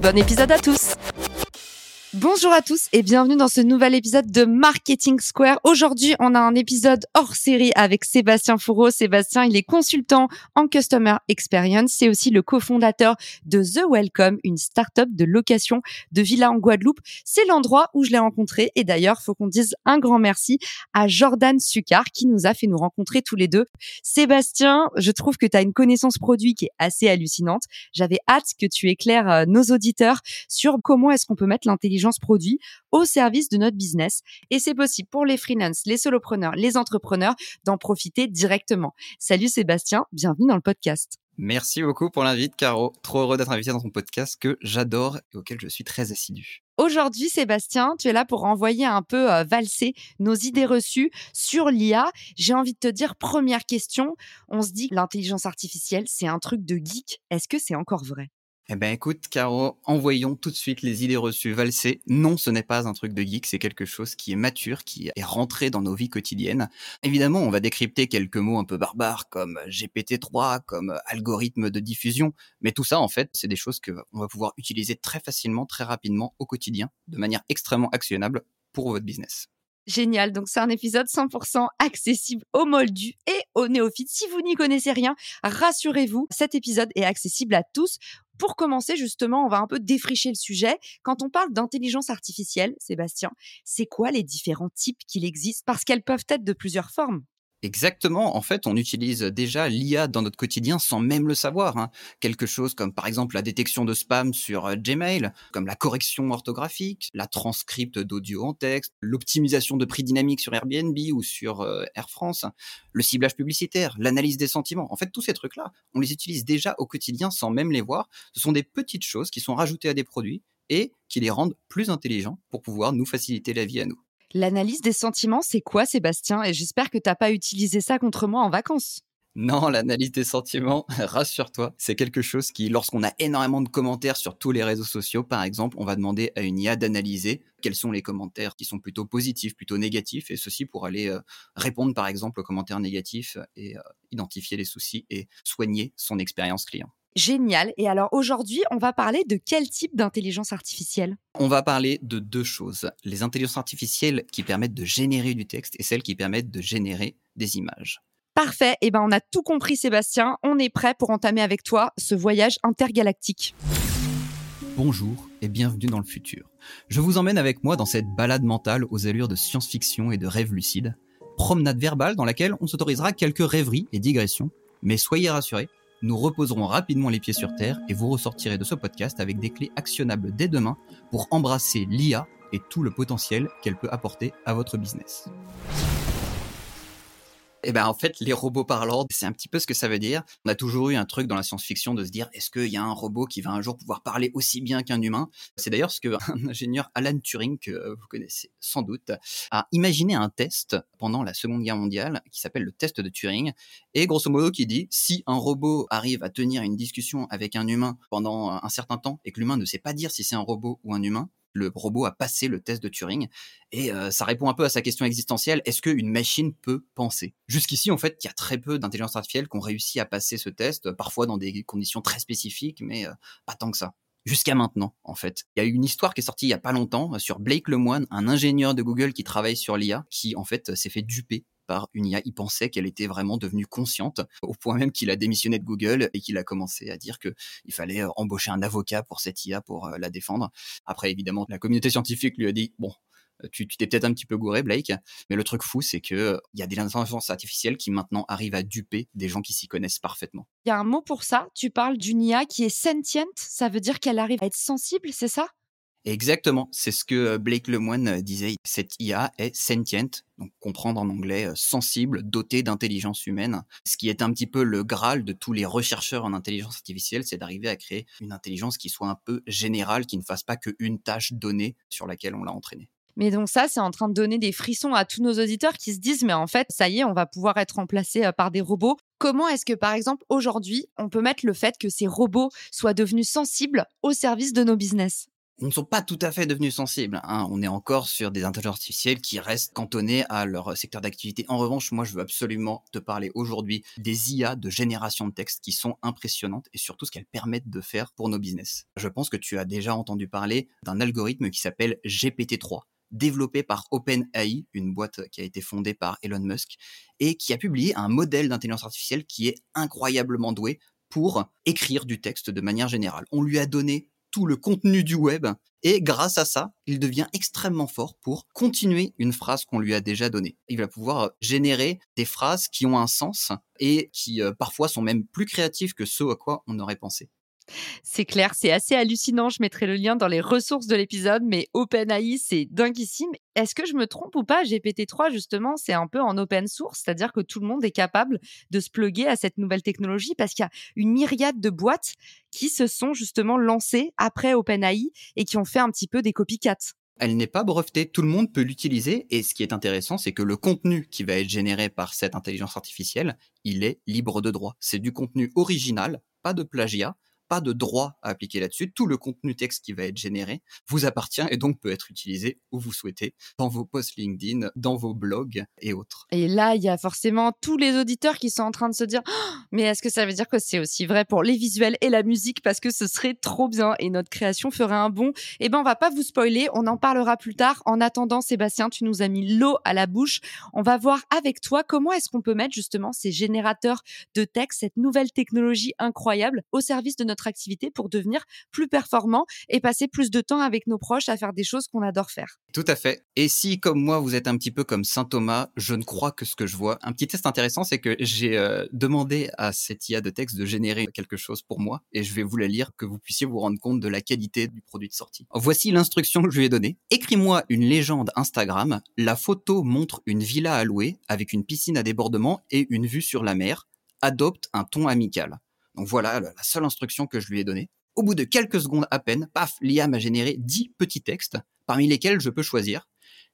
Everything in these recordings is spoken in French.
Bon épisode à tous Bonjour à tous et bienvenue dans ce nouvel épisode de Marketing Square. Aujourd'hui, on a un épisode hors série avec Sébastien Fourreau. Sébastien, il est consultant en Customer Experience. C'est aussi le cofondateur de The Welcome, une start-up de location de villa en Guadeloupe. C'est l'endroit où je l'ai rencontré. Et d'ailleurs, faut qu'on dise un grand merci à Jordan Succar qui nous a fait nous rencontrer tous les deux. Sébastien, je trouve que tu as une connaissance produit qui est assez hallucinante. J'avais hâte que tu éclaires euh, nos auditeurs sur comment est-ce qu'on peut mettre l'intelligence produit au service de notre business. Et c'est possible pour les freelances, les solopreneurs, les entrepreneurs d'en profiter directement. Salut Sébastien, bienvenue dans le podcast. Merci beaucoup pour l'invite, Caro. Trop heureux d'être invité dans ton podcast que j'adore et auquel je suis très assidu. Aujourd'hui, Sébastien, tu es là pour envoyer un peu euh, valser nos idées reçues sur l'IA. J'ai envie de te dire, première question, on se dit l'intelligence artificielle, c'est un truc de geek. Est-ce que c'est encore vrai? Eh ben écoute, Caro, envoyons tout de suite les idées reçues valser. Non, ce n'est pas un truc de geek, c'est quelque chose qui est mature, qui est rentré dans nos vies quotidiennes. Évidemment, on va décrypter quelques mots un peu barbares comme GPT-3, comme algorithme de diffusion, mais tout ça, en fait, c'est des choses que on va pouvoir utiliser très facilement, très rapidement au quotidien, de manière extrêmement actionnable pour votre business. Génial. Donc, c'est un épisode 100% accessible aux moldus et aux néophytes. Si vous n'y connaissez rien, rassurez-vous, cet épisode est accessible à tous. Pour commencer, justement, on va un peu défricher le sujet. Quand on parle d'intelligence artificielle, Sébastien, c'est quoi les différents types qu'il existe? Parce qu'elles peuvent être de plusieurs formes. Exactement. En fait, on utilise déjà l'IA dans notre quotidien sans même le savoir. Hein. Quelque chose comme par exemple la détection de spam sur euh, Gmail, comme la correction orthographique, la transcripte d'audio en texte, l'optimisation de prix dynamique sur Airbnb ou sur euh, Air France, le ciblage publicitaire, l'analyse des sentiments. En fait, tous ces trucs-là, on les utilise déjà au quotidien sans même les voir. Ce sont des petites choses qui sont rajoutées à des produits et qui les rendent plus intelligents pour pouvoir nous faciliter la vie à nous. L'analyse des sentiments, c'est quoi, Sébastien? Et j'espère que tu n'as pas utilisé ça contre moi en vacances. Non, l'analyse des sentiments, rassure-toi, c'est quelque chose qui, lorsqu'on a énormément de commentaires sur tous les réseaux sociaux, par exemple, on va demander à une IA d'analyser quels sont les commentaires qui sont plutôt positifs, plutôt négatifs, et ceci pour aller euh, répondre, par exemple, aux commentaires négatifs et euh, identifier les soucis et soigner son expérience client. Génial. Et alors aujourd'hui, on va parler de quel type d'intelligence artificielle? On va parler de deux choses. Les intelligences artificielles qui permettent de générer du texte et celles qui permettent de générer des images. Parfait. Eh ben, on a tout compris, Sébastien. On est prêt pour entamer avec toi ce voyage intergalactique. Bonjour et bienvenue dans le futur. Je vous emmène avec moi dans cette balade mentale aux allures de science-fiction et de rêve lucide. Promenade verbale dans laquelle on s'autorisera quelques rêveries et digressions. Mais soyez rassurés, nous reposerons rapidement les pieds sur terre et vous ressortirez de ce podcast avec des clés actionnables dès demain pour embrasser l'IA et tout le potentiel qu'elle peut apporter à votre business. Eh ben en fait, les robots parlants, c'est un petit peu ce que ça veut dire. On a toujours eu un truc dans la science-fiction de se dire est-ce qu'il y a un robot qui va un jour pouvoir parler aussi bien qu'un humain? C'est d'ailleurs ce que un ingénieur Alan Turing que vous connaissez sans doute a imaginé un test pendant la Seconde Guerre mondiale qui s'appelle le test de Turing et grosso modo qui dit si un robot arrive à tenir une discussion avec un humain pendant un certain temps et que l'humain ne sait pas dire si c'est un robot ou un humain, le robot a passé le test de Turing. Et euh, ça répond un peu à sa question existentielle, est-ce qu'une machine peut penser? Jusqu'ici, en fait, il y a très peu d'intelligence artificielle qui ont réussi à passer ce test, parfois dans des conditions très spécifiques, mais euh, pas tant que ça jusqu'à maintenant, en fait. Il y a eu une histoire qui est sortie il y a pas longtemps euh, sur Blake Lemoine, un ingénieur de Google qui travaille sur l'IA, qui en fait s'est fait duper par une IA. Il pensait qu'elle était vraiment devenue consciente, au point même qu'il a démissionné de Google et qu'il a commencé à dire qu'il fallait euh, embaucher un avocat pour cette IA pour euh, la défendre. Après, évidemment, la communauté scientifique lui a dit, bon, Tu t'es peut-être un petit peu gouré, Blake, mais le truc fou, c'est que il y a des intelligences artificielles qui maintenant arrivent à duper des gens qui s'y connaissent parfaitement. Il y a un mot pour ça. Tu parles d'une IA qui est sentient. Ça veut dire qu'elle arrive à être sensible, c'est ça? Exactement, c'est ce que Blake Lemoine disait. Cette IA est sentient, donc comprendre en anglais sensible, dotée d'intelligence humaine. Ce qui est un petit peu le graal de tous les chercheurs en intelligence artificielle, c'est d'arriver à créer une intelligence qui soit un peu générale, qui ne fasse pas qu'une tâche donnée sur laquelle on l'a entraînée. Mais donc ça, c'est en train de donner des frissons à tous nos auditeurs qui se disent, mais en fait, ça y est, on va pouvoir être remplacé par des robots. Comment est-ce que, par exemple, aujourd'hui, on peut mettre le fait que ces robots soient devenus sensibles au service de nos business? Ne sont pas tout à fait devenus sensibles. Hein. On est encore sur des intelligences artificielles qui restent cantonnées à leur secteur d'activité. En revanche, moi, je veux absolument te parler aujourd'hui des IA de génération de texte qui sont impressionnantes et surtout ce qu'elles permettent de faire pour nos business. Je pense que tu as déjà entendu parler d'un algorithme qui s'appelle GPT-3 développé par OpenAI, une boîte qui a été fondée par Elon Musk, et qui a publié un modèle d'intelligence artificielle qui est incroyablement doué pour écrire du texte de manière générale. On lui a donné tout le contenu du web et grâce à ça, il devient extrêmement fort pour continuer une phrase qu'on lui a déjà donnée. Il va pouvoir euh, générer des phrases qui ont un sens et qui euh, parfois sont même plus créatives que ce à quoi on aurait pensé. C'est clair, c'est assez hallucinant. Je mettrai le lien dans les ressources de l'épisode, mais OpenAI, c'est dinguissime. Est-ce que je me trompe ou pas? GPT-3, justement, c'est un peu en open source, c'est-à-dire que tout le monde est capable de se pluguer à cette nouvelle technologie parce qu'il y a une myriade de boîtes qui se sont justement lancées après OpenAI et qui ont fait un petit peu des copycats elle n'est pas brevetée, tout le monde peut l'utiliser et ce qui est intéressant, c'est que le contenu qui va être généré par cette intelligence artificielle, il est libre de droit. C'est du contenu original, pas de plagiat, pas de droit à appliquer là-dessus. Tout le contenu texte qui va être généré vous appartient et donc peut être utilisé où vous souhaitez, dans vos posts LinkedIn, dans vos blogs et autres. Et là, il y a forcément tous les auditeurs qui sont en train de se dire «Oh, mais est-ce que ça veut dire que c'est aussi vrai pour les visuels et la musique? Parce que ce serait trop bien et notre création ferait un bon Eh ben, on va pas vous spoiler, on en parlera plus tard. En attendant, Sébastien, tu nous as mis l'eau à la bouche. On va voir avec toi comment est-ce qu'on peut mettre justement ces générateurs de texte, cette nouvelle technologie incroyable au service de notre activité pour devenir plus performant et passer plus de temps avec nos proches à faire des choses qu'on adore faire. Tout à fait. Et si, comme moi, vous êtes un petit peu comme Saint Thomas, je ne crois que ce que je vois. Un petit test intéressant, c'est que j'ai euh, demandé à cette IA de texte de générer quelque chose pour moi et je vais vous la lire, que vous puissiez vous rendre compte de la qualité du produit de sortie. Voici l'instruction que je lui ai donnée. Écris-moi une légende Instagram. La photo montre une villa à louer avec une piscine à débordement et une vue sur la mer. Adopte un ton amical. Donc voilà la seule instruction que je lui ai donnée. Au bout de quelques secondes à peine, paf, l'IA m'a généré 10 petits textes, parmi lesquels je peux choisir.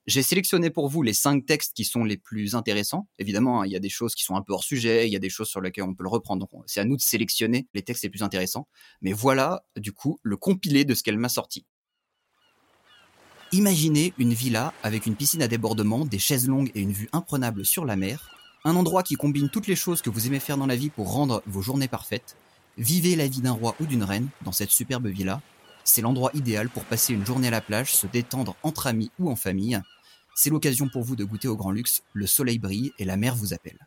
J'ai sélectionné pour vous les 5 textes qui sont les plus intéressants. Évidemment, hein, il y a des choses qui sont un peu hors sujet, il y a des choses sur lesquelles on peut le reprendre. Donc c'est à nous de sélectionner les textes les plus intéressants. Mais voilà, du coup, le compilé de ce qu'elle m'a sorti. Imaginez une villa avec une piscine à débordement, des chaises longues et une vue imprenable sur la mer, un endroit qui combine toutes les choses que vous aimez faire dans la vie pour rendre vos journées parfaites. Vivez la vie d'un roi ou d'une reine dans cette superbe villa. C'est l'endroit idéal pour passer une journée à la plage, se détendre entre amis ou en famille. C'est l'occasion pour vous de goûter au grand luxe, le soleil brille et la mer vous appelle.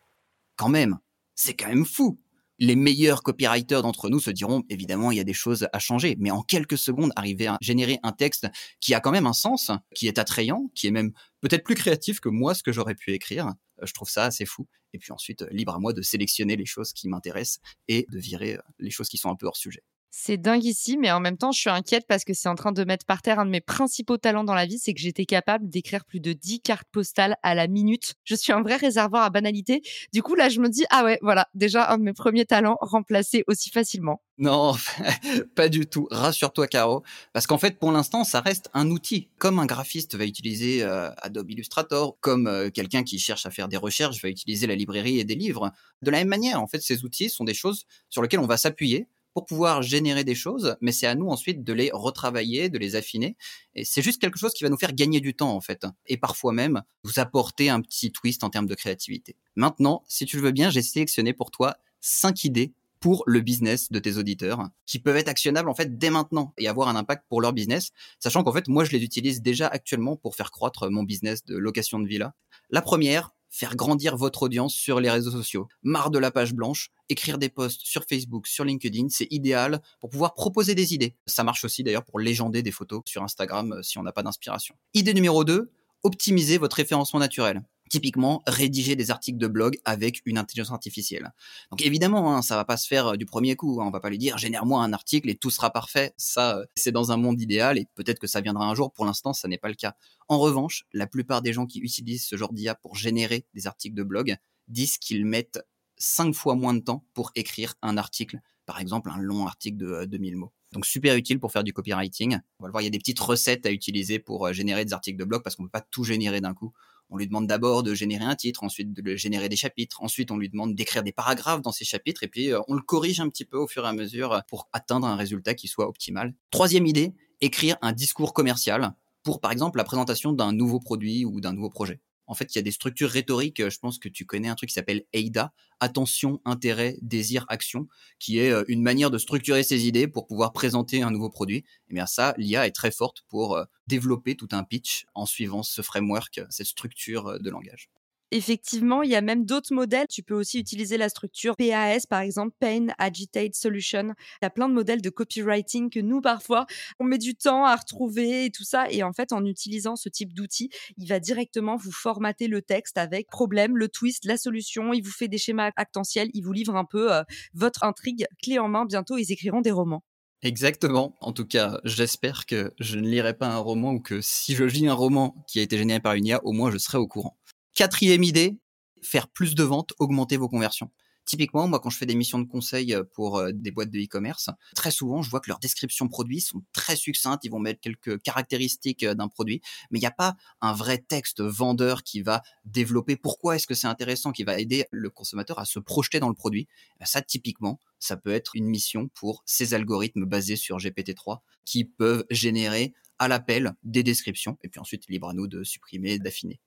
Quand même, c'est quand même fou les meilleurs copywriters d'entre nous se diront évidemment il y a des choses à changer, mais en quelques secondes arriver à générer un texte qui a quand même un sens, qui est attrayant, qui est même peut-être plus créatif que moi ce que j'aurais pu écrire. Euh, je trouve ça assez fou. Et puis ensuite, libre à moi de sélectionner les choses qui m'intéressent et de virer euh, les choses qui sont un peu hors sujet. C'est dingue ici, mais en même temps, je suis inquiète parce que c'est en train de mettre par terre un de mes principaux talents dans la vie, c'est que j'étais capable d'écrire plus de 10 cartes postales à la minute. Je suis un vrai réservoir à banalité. Du coup, là, je me dis, ah ouais, voilà, déjà un de mes premiers talents remplacé aussi facilement. Non, pas du tout. Rassure-toi, Caro. Parce qu'en fait, pour l'instant, ça reste un outil. Comme un graphiste va utiliser euh, Adobe Illustrator, comme euh, quelqu'un qui cherche à faire des recherches va utiliser la librairie et des livres. De la même manière, en fait, ces outils sont des choses sur lesquelles on va s'appuyer pour pouvoir générer des choses, mais c'est à nous ensuite de les retravailler, de les affiner. Et c'est juste quelque chose qui va nous faire gagner du temps, en fait. Et parfois même vous apporter un petit twist en termes de créativité. Maintenant, si tu le veux bien, j'ai sélectionné pour toi cinq idées pour le business de tes auditeurs qui peuvent être actionnables en fait dès maintenant et avoir un impact pour leur business, sachant qu'en fait moi je les utilise déjà actuellement pour faire croître mon business de location de villa. La première, faire grandir votre audience sur les réseaux sociaux. Marre de la page blanche, écrire des posts sur Facebook, sur LinkedIn, c'est idéal pour pouvoir proposer des idées. Ça marche aussi d'ailleurs pour légender des photos sur Instagram euh, si on n'a pas d'inspiration. Idée numéro 2, optimiser votre référencement naturel. Typiquement, rédiger des articles de blog avec une intelligence artificielle. Donc évidemment, hein, ça va pas se faire euh, du premier coup. Hein. On va pas lui dire génère-moi un article et tout sera parfait. Ça, euh, c'est dans un monde idéal et peut-être que ça viendra un jour. Pour l'instant, ça n'est pas le cas. En revanche, la plupart des gens qui utilisent ce genre d'IA pour générer des articles de blog disent qu'ils mettent cinq fois moins de temps pour écrire un article, par exemple un long article de 2000 euh, mots. Donc super utile pour faire du copywriting. On va le voir, il y a des petites recettes à utiliser pour générer des articles de blog parce qu'on peut pas tout générer d'un coup. On lui demande d'abord de générer un titre, ensuite de générer des chapitres, ensuite on lui demande d'écrire des paragraphes dans ces chapitres, et puis euh, on le corrige un petit peu au fur et à mesure pour atteindre un résultat qui soit optimal. Troisième idée, écrire un discours commercial pour par exemple la présentation d'un nouveau produit ou d'un nouveau projet en fait, il y a des structures rhétoriques. Euh, je pense que tu connais un truc qui s'appelle AIDA, attention, intérêt, désir, action, qui est euh, une manière de structurer ses idées pour pouvoir présenter un nouveau produit. Et eh bien ça, l'IA est très forte pour euh, développer tout un pitch en suivant ce framework, cette structure de langage. Effectivement, il y a même d'autres modèles. Tu peux aussi utiliser la structure PAS, par exemple, Pain Agitate Solution. Il y a plein de modèles de copywriting que nous, parfois, on met du temps à retrouver et tout ça. Et en fait, en utilisant ce type d'outil, il va directement vous formater le texte avec problème, le twist, la solution. Il vous fait des schémas actentiels. Il vous livre un peu euh, votre intrigue clé en main. Bientôt, ils écriront des romans. Exactement. En tout cas, j'espère que je ne lirai pas un roman ou que si je lis un roman qui a été généré par une IA, au moins je serai au courant. Quatrième idée, faire plus de ventes, augmenter vos conversions. Typiquement, moi, quand je fais des missions de conseil euh, pour euh, des boîtes de e-commerce, très souvent, je vois que leurs descriptions produits sont très succinctes. Ils vont mettre quelques caractéristiques euh, d'un produit, mais il n'y a pas un vrai texte vendeur qui va développer pourquoi est-ce que c'est intéressant, qui va aider le consommateur à se projeter dans le produit. Eh ça, typiquement, ça peut être une mission pour ces algorithmes basés sur GPT-3 qui peuvent générer à l'appel des descriptions, et puis ensuite, libre à nous de supprimer, d'affiner.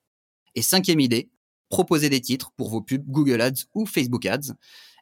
Et cinquième idée, proposer des titres pour vos pubs Google Ads ou Facebook Ads.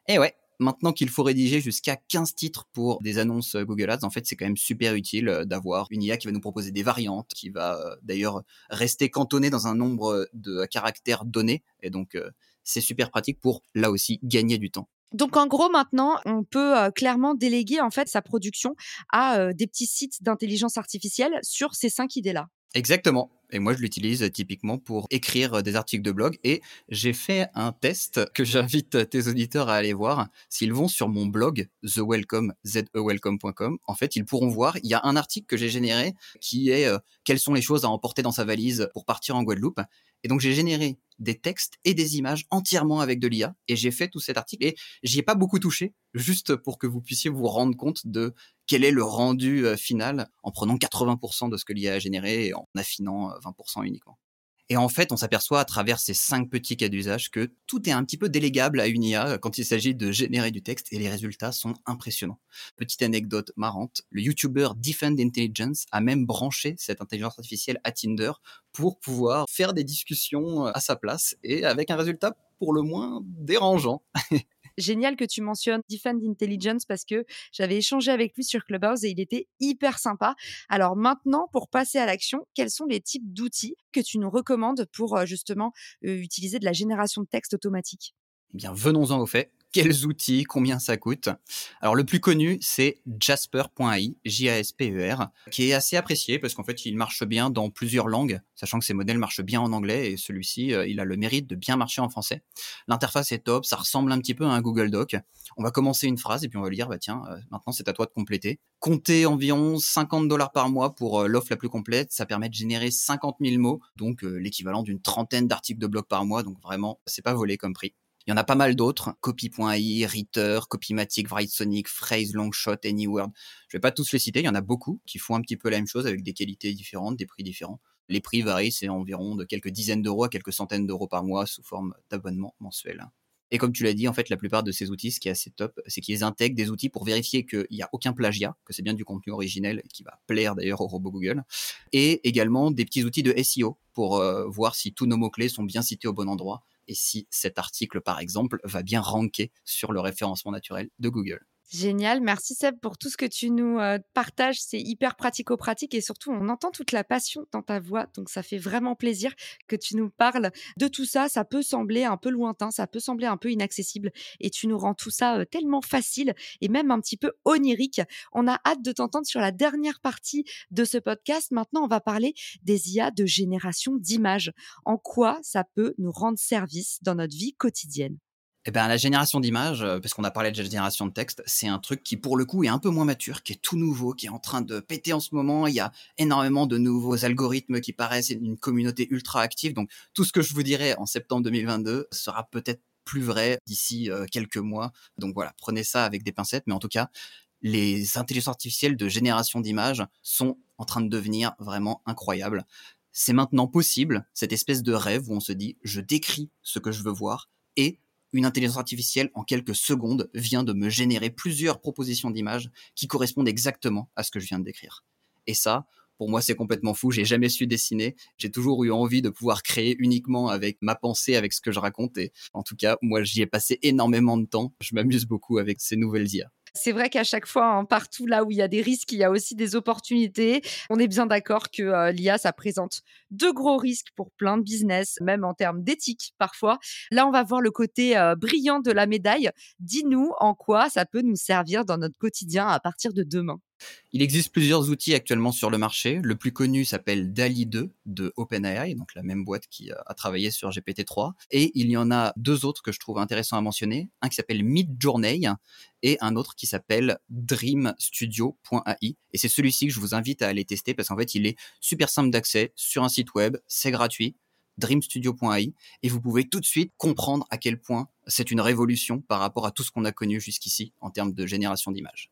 Et ouais, maintenant qu'il faut rédiger jusqu'à 15 titres pour des annonces Google Ads, en fait, c'est quand même super utile euh, d'avoir une IA qui va nous proposer des variantes, qui va euh, d'ailleurs rester cantonnée dans un nombre de caractères donnés. Et donc, euh, c'est super pratique pour, là aussi, gagner du temps. Donc en gros maintenant, on peut clairement déléguer en fait sa production à des petits sites d'intelligence artificielle sur ces cinq idées-là. Exactement. Et moi, je l'utilise euh, typiquement pour écrire euh, des articles de blog. Et j'ai fait un test que j'invite euh, tes auditeurs à aller voir. S'ils vont sur mon blog, thewelcome, zewelcome.com, en fait, ils pourront voir, il y a un article que j'ai généré qui est quelles sont les choses à emporter dans sa valise pour partir en Guadeloupe. Et donc, j'ai généré des textes et des images entièrement avec de l'IA. Et j'ai fait tout cet article et j'y ai pas beaucoup touché, juste pour que vous puissiez vous rendre compte de quel est le rendu final en prenant 80% de ce que l'IA a généré et en affinant 20% uniquement. Et en fait, on s'aperçoit à travers ces cinq petits cas d'usage que tout est un petit peu délégable à une IA quand il s'agit de générer du texte et les résultats sont impressionnants. Petite anecdote marrante, le YouTuber Defend Intelligence a même branché cette intelligence artificielle à Tinder pour pouvoir faire des discussions à sa place et avec un résultat pour le moins dérangeant. génial que tu mentionnes Defend Intelligence parce que j'avais échangé avec lui sur Clubhouse et il était hyper sympa. Alors maintenant, pour passer à l'action, quels sont les types d'outils que tu nous recommandes pour euh, justement euh, utiliser de la génération de texte automatique? Eh bien, venons-en au fait quels outils, combien ça coûte. Alors le plus connu, c'est Jasper.ai, J-A-S-P-E-R, qui est assez apprécié parce qu'en fait il marche bien dans plusieurs langues, sachant que ces modèles marchent bien en anglais et celui-ci, euh, il a le mérite de bien marcher en français. L'interface est top, ça ressemble un petit peu à un Google Doc. On va commencer une phrase et puis on va lui dire, bah tiens, euh, maintenant c'est à toi de compléter. Comptez environ 50 dollars par mois pour euh, l'offre la plus complète, ça permet de générer 50 000 mots, donc l'équivalent d'une trentaine d'articles de blog par mois, donc vraiment, c'est pas volé comme prix. Il y en a pas mal d'autres. Copy.ai, Reader, Copymatic, Writesonic, Phrase, Longshot, Anyword. Je vais pas tous les citer. Il y en a beaucoup qui font un petit peu la même chose avec des qualités différentes, des prix différents. Les prix varient, c'est environ de quelques dizaines d'euros à quelques centaines d'euros par mois sous forme d'abonnement mensuel. Et comme tu l'as dit, en fait, la plupart de ces outils, ce qui est assez top, c'est qu'ils intègrent des outils pour vérifier qu'il n'y a aucun plagiat, que c'est bien du contenu originel qui va plaire d'ailleurs au robot Google, et également des petits outils de SEO pour euh, voir si tous nos mots-clés sont bien cités au bon endroit et si cet article, par exemple, va bien ranker sur le référencement naturel de Google. Génial, merci Seb pour tout ce que tu nous euh, partages, c'est hyper pratico-pratique et surtout on entend toute la passion dans ta voix, donc ça fait vraiment plaisir que tu nous parles de tout ça. Ça peut sembler un peu lointain, ça peut sembler un peu inaccessible et tu nous rends tout ça euh, tellement facile et même un petit peu onirique. On a hâte de t'entendre sur la dernière partie de ce podcast. Maintenant, on va parler des IA de génération d'images. En quoi ça peut nous rendre service dans notre vie quotidienne? Eh ben, la génération d'images, euh, parce qu'on a parlé de génération de texte, c'est un truc qui, pour le coup, est un peu moins mature, qui est tout nouveau, qui est en train de péter en ce moment. Il y a énormément de nouveaux algorithmes qui paraissent, une communauté ultra active. Donc, tout ce que je vous dirai en septembre 2022 sera peut-être plus vrai d'ici euh, quelques mois. Donc voilà, prenez ça avec des pincettes. Mais en tout cas, les intelligences artificielles de génération d'images sont en train de devenir vraiment incroyables. C'est maintenant possible, cette espèce de rêve où on se dit, je décris ce que je veux voir et une intelligence artificielle en quelques secondes vient de me générer plusieurs propositions d'images qui correspondent exactement à ce que je viens de décrire. Et ça, pour moi, c'est complètement fou. J'ai jamais su dessiner. J'ai toujours eu envie de pouvoir créer uniquement avec ma pensée, avec ce que je raconte. Et en tout cas, moi, j'y ai passé énormément de temps. Je m'amuse beaucoup avec ces nouvelles IA. C'est vrai qu'à chaque fois, hein, partout là où il y a des risques, il y a aussi des opportunités. On est bien d'accord que euh, l'IA, ça présente de gros risques pour plein de business, même en termes d'éthique parfois. Là, on va voir le côté euh, brillant de la médaille. Dis-nous en quoi ça peut nous servir dans notre quotidien à partir de demain. Il existe plusieurs outils actuellement sur le marché. Le plus connu s'appelle DALI 2 de OpenAI, donc la même boîte qui a travaillé sur GPT-3. Et il y en a deux autres que je trouve intéressants à mentionner. Un qui s'appelle Midjourney et un autre qui s'appelle dreamstudio.ai. Et c'est celui-ci que je vous invite à aller tester parce qu'en fait, il est super simple d'accès sur un site web, c'est gratuit dreamstudio.ai et vous pouvez tout de suite comprendre à quel point c'est une révolution par rapport à tout ce qu'on a connu jusqu'ici en termes de génération d'images.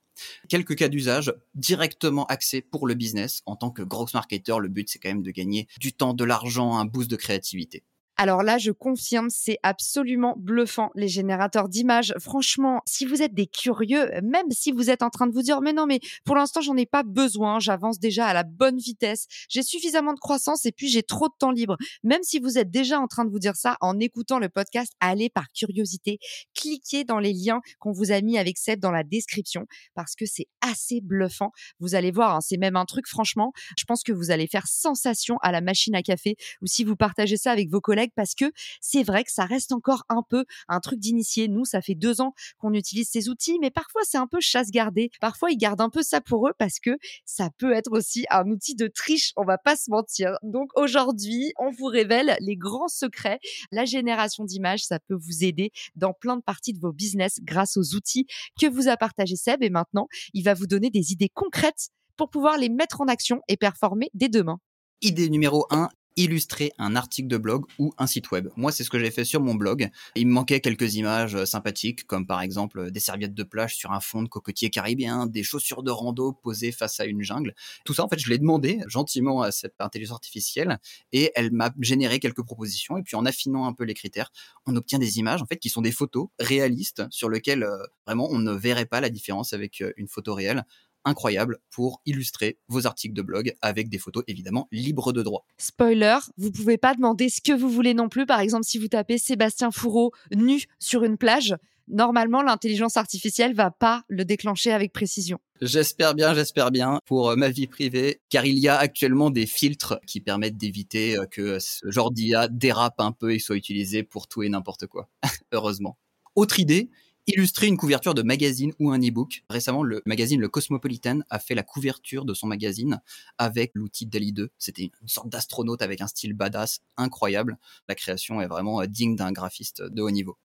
Quelques cas d'usage directement axés pour le business. En tant que gros marketer, le but c'est quand même de gagner du temps, de l'argent, un boost de créativité. Alors là, je confirme, c'est absolument bluffant, les générateurs d'images. Franchement, si vous êtes des curieux, même si vous êtes en train de vous dire, mais non, mais pour l'instant, j'en ai pas besoin, j'avance déjà à la bonne vitesse, j'ai suffisamment de croissance et puis j'ai trop de temps libre. Même si vous êtes déjà en train de vous dire ça en écoutant le podcast, allez par curiosité, cliquez dans les liens qu'on vous a mis avec Seb dans la description parce que c'est assez bluffant. Vous allez voir, hein, c'est même un truc, franchement, je pense que vous allez faire sensation à la machine à café ou si vous partagez ça avec vos collègues parce que c'est vrai que ça reste encore un peu un truc d'initié. Nous, ça fait deux ans qu'on utilise ces outils, mais parfois c'est un peu chasse gardée. Parfois, ils gardent un peu ça pour eux parce que ça peut être aussi un outil de triche. On va pas se mentir. Donc aujourd'hui, on vous révèle les grands secrets. La génération d'images, ça peut vous aider dans plein de parties de vos business grâce aux outils que vous a partagé Seb. Et maintenant, il va vous donner des idées concrètes pour pouvoir les mettre en action et performer dès demain. Idée numéro 1, illustrer un article de blog ou un site web. Moi, c'est ce que j'ai fait sur mon blog. Il me manquait quelques images euh, sympathiques, comme par exemple euh, des serviettes de plage sur un fond de cocotier caribéen, des chaussures de rando posées face à une jungle. Tout ça, en fait, je l'ai demandé gentiment à cette intelligence artificielle et elle m'a généré quelques propositions. Et puis, en affinant un peu les critères, on obtient des images, en fait, qui sont des photos réalistes sur lesquelles euh, vraiment on ne verrait pas la différence avec une photo réelle incroyable pour illustrer vos articles de blog avec des photos évidemment libres de droit. Spoiler, vous pouvez pas demander ce que vous voulez non plus. Par exemple, si vous tapez Sébastien Fourreau nu sur une plage, normalement l'intelligence artificielle va pas le déclencher avec précision. J'espère bien, j'espère bien pour euh, ma vie privée, car il y a actuellement des filtres qui permettent d'éviter euh, que ce genre d'IA dérape un peu et soit utilisé pour tout et n'importe quoi. Heureusement. Autre idée, illustrer une couverture de magazine ou un e-book. Récemment, le magazine Le Cosmopolitan a fait la couverture de son magazine avec l'outil DALI 2. C'était une sorte d'astronaute avec un style badass incroyable. La création est vraiment euh, digne d'un graphiste de haut niveau.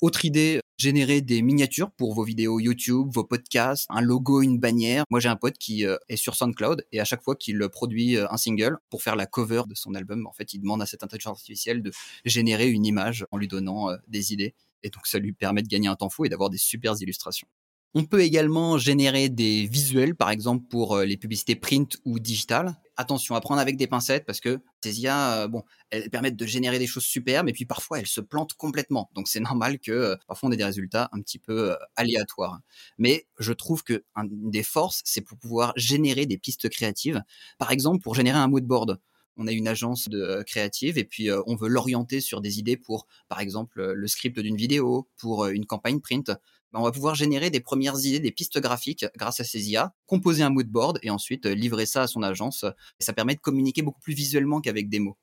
Autre idée, générer des miniatures pour vos vidéos YouTube, vos podcasts, un logo, une bannière. Moi, j'ai un pote qui euh, est sur SoundCloud et à chaque fois qu'il produit euh, un single pour faire la cover de son album, en fait, il demande à cette intelligence artificielle de générer une image en lui donnant des idées et donc ça lui permet de gagner un temps fou et d'avoir des super illustrations. On peut également générer des visuels, par exemple pour euh, les publicités print ou digital. Attention à prendre avec des pincettes parce que ces IA, euh, bon, elles permettent de générer des choses superbes, mais puis parfois elles se plantent complètement. Donc c'est normal que euh, parfois on ait des résultats un petit peu aléatoires. Mais je trouve que des forces, c'est pour pouvoir générer des pistes créatives. Par exemple, pour générer un mood board on a une agence de créative et puis on veut l'orienter sur des idées pour, par exemple, le script d'une vidéo, pour une campagne print. Ben, on va pouvoir générer des premières idées, des pistes graphiques grâce à ces IA, composer un mood board et ensuite livrer ça à son agence. Ça permet de communiquer beaucoup plus visuellement qu'avec des mots.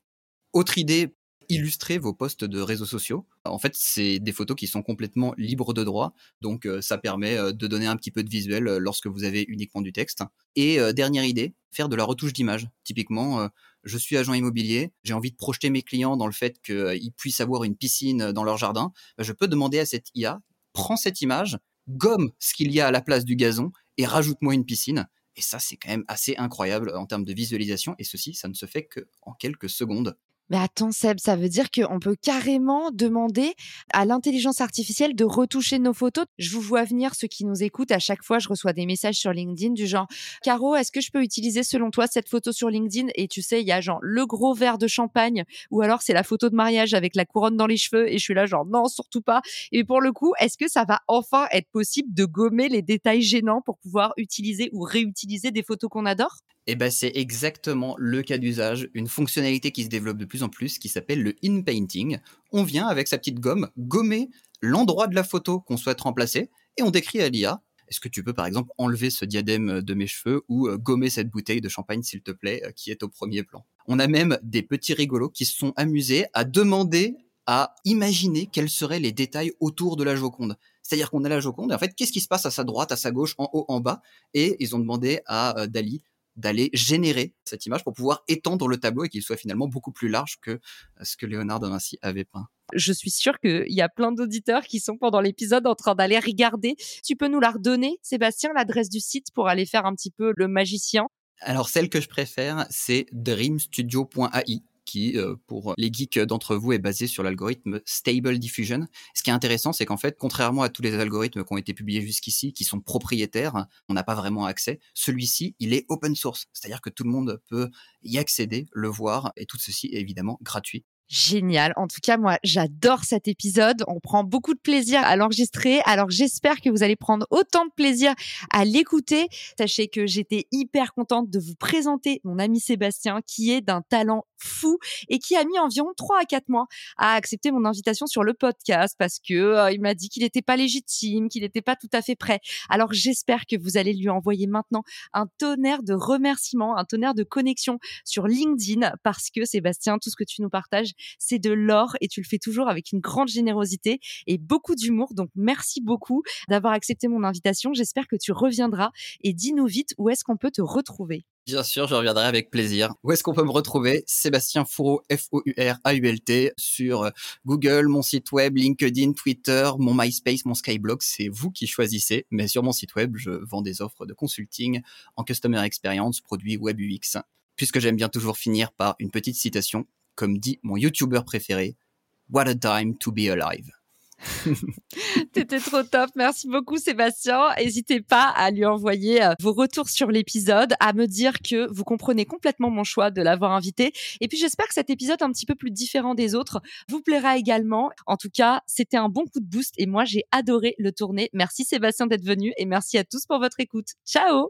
Autre idée illustrer vos posts de réseaux sociaux. En fait, c'est des photos qui sont complètement libres de droit, donc euh, ça permet euh, de donner un petit peu de visuel euh, lorsque vous avez uniquement du texte. Et dernière idée, faire de la retouche d'image. Typiquement, je suis agent immobilier, j'ai envie de projeter mes clients dans le fait qu'ils puissent avoir une piscine dans leur jardin. Bah, je peux demander à cette IA, prends cette image, gomme ce qu'il y a à la place du gazon et rajoute-moi une piscine. Et ça, c'est quand même assez incroyable en termes de visualisation. Et ceci, ça ne se fait qu'en quelques secondes. Mais attends, Seb, ça veut dire qu'on peut carrément demander à l'intelligence artificielle de retoucher nos photos? Je vous vois venir, ceux qui nous écoutent, à chaque fois, je reçois des messages sur LinkedIn du genre Caro, est-ce que je peux utiliser selon toi cette photo sur LinkedIn? Et tu sais, il y a genre le gros verre de champagne ou alors c'est la photo de mariage avec la couronne dans les cheveux et je suis là genre non, surtout pas. Et pour le coup, est-ce que ça va enfin être possible de gommer les détails gênants pour pouvoir utiliser ou réutiliser des photos qu'on adore? Eh ben, c'est exactement le cas d'usage, une fonctionnalité qui se développe de plus en plus qui s'appelle le in-painting. On vient avec sa petite gomme gommer l'endroit de la photo qu'on souhaite remplacer et on décrit à l'IA est-ce que tu peux par exemple enlever ce diadème de mes cheveux ou euh, gommer cette bouteille de champagne s'il te plaît euh, qui est au premier plan? On a même des petits rigolos qui se sont amusés à demander à imaginer quels seraient les détails autour de la Joconde. C'est-à-dire qu'on a la Joconde et en fait qu'est-ce qui se passe à sa droite, à sa gauche, en haut, en bas? Et ils ont demandé à euh, Dali d'aller générer cette image pour pouvoir étendre le tableau et qu'il soit finalement beaucoup plus large que euh, ce que Léonard de Vinci avait peint. Je suis sûre qu'il y a plein d'auditeurs qui sont pendant l'épisode en train d'aller regarder. Tu peux nous la redonner, Sébastien, l'adresse du site pour aller faire un petit peu le magicien? Alors celle que je préfère, c'est dreamstudio.ai qui, euh, pour les geeks d'entre vous, est basé sur l'algorithme Stable Diffusion. Ce qui est intéressant, c'est qu'en fait, contrairement à tous les algorithmes qui ont été publiés jusqu'ici, qui sont propriétaires, on n'a pas vraiment accès, celui-ci, il est open source. C'est-à-dire que tout le monde peut y accéder, le voir, et tout ceci est évidemment gratuit. Génial. En tout cas, moi, j'adore cet épisode. On prend beaucoup de plaisir à l'enregistrer. Alors, j'espère que vous allez prendre autant de plaisir à l'écouter. Sachez que j'étais hyper contente de vous présenter mon ami Sébastien, qui est d'un talent fou et qui a mis environ 3 à 4 mois à accepter mon invitation sur le podcast parce que euh, il m'a dit qu'il n'était pas légitime, qu'il n'était pas tout à fait prêt. Alors, j'espère que vous allez lui envoyer maintenant un tonnerre de remerciements, un tonnerre de connexion sur LinkedIn parce que Sébastien, tout ce que tu nous partages, c'est de l'or et tu le fais toujours avec une grande générosité et beaucoup d'humour. Donc merci beaucoup d'avoir accepté mon invitation. J'espère que tu reviendras et dis-nous vite où est-ce qu'on peut te retrouver. Bien sûr, je reviendrai avec plaisir. Où est-ce qu'on peut me retrouver? Sébastien Fourreau, F-O-U-R-A-U-L-T, sur euh, Google, mon site web, LinkedIn, Twitter, mon MySpace, mon Skyblog. C'est vous qui choisissez. Mais sur mon site web, je vends des offres de consulting en Customer Experience, produits Web UX. Puisque j'aime bien toujours finir par une petite citation comme dit mon YouTuber préféré, What a time to be alive. T'étais trop top. Merci beaucoup, Sébastien. N'hésitez pas à lui envoyer euh, vos retours sur l'épisode, à me dire que vous comprenez complètement mon choix de l'avoir invité. Et puis, j'espère que cet épisode un petit peu plus différent des autres vous plaira également. En tout cas, c'était un bon coup de boost et moi, j'ai adoré le tourner. Merci, Sébastien, d'être venu et merci à tous pour votre écoute. Ciao!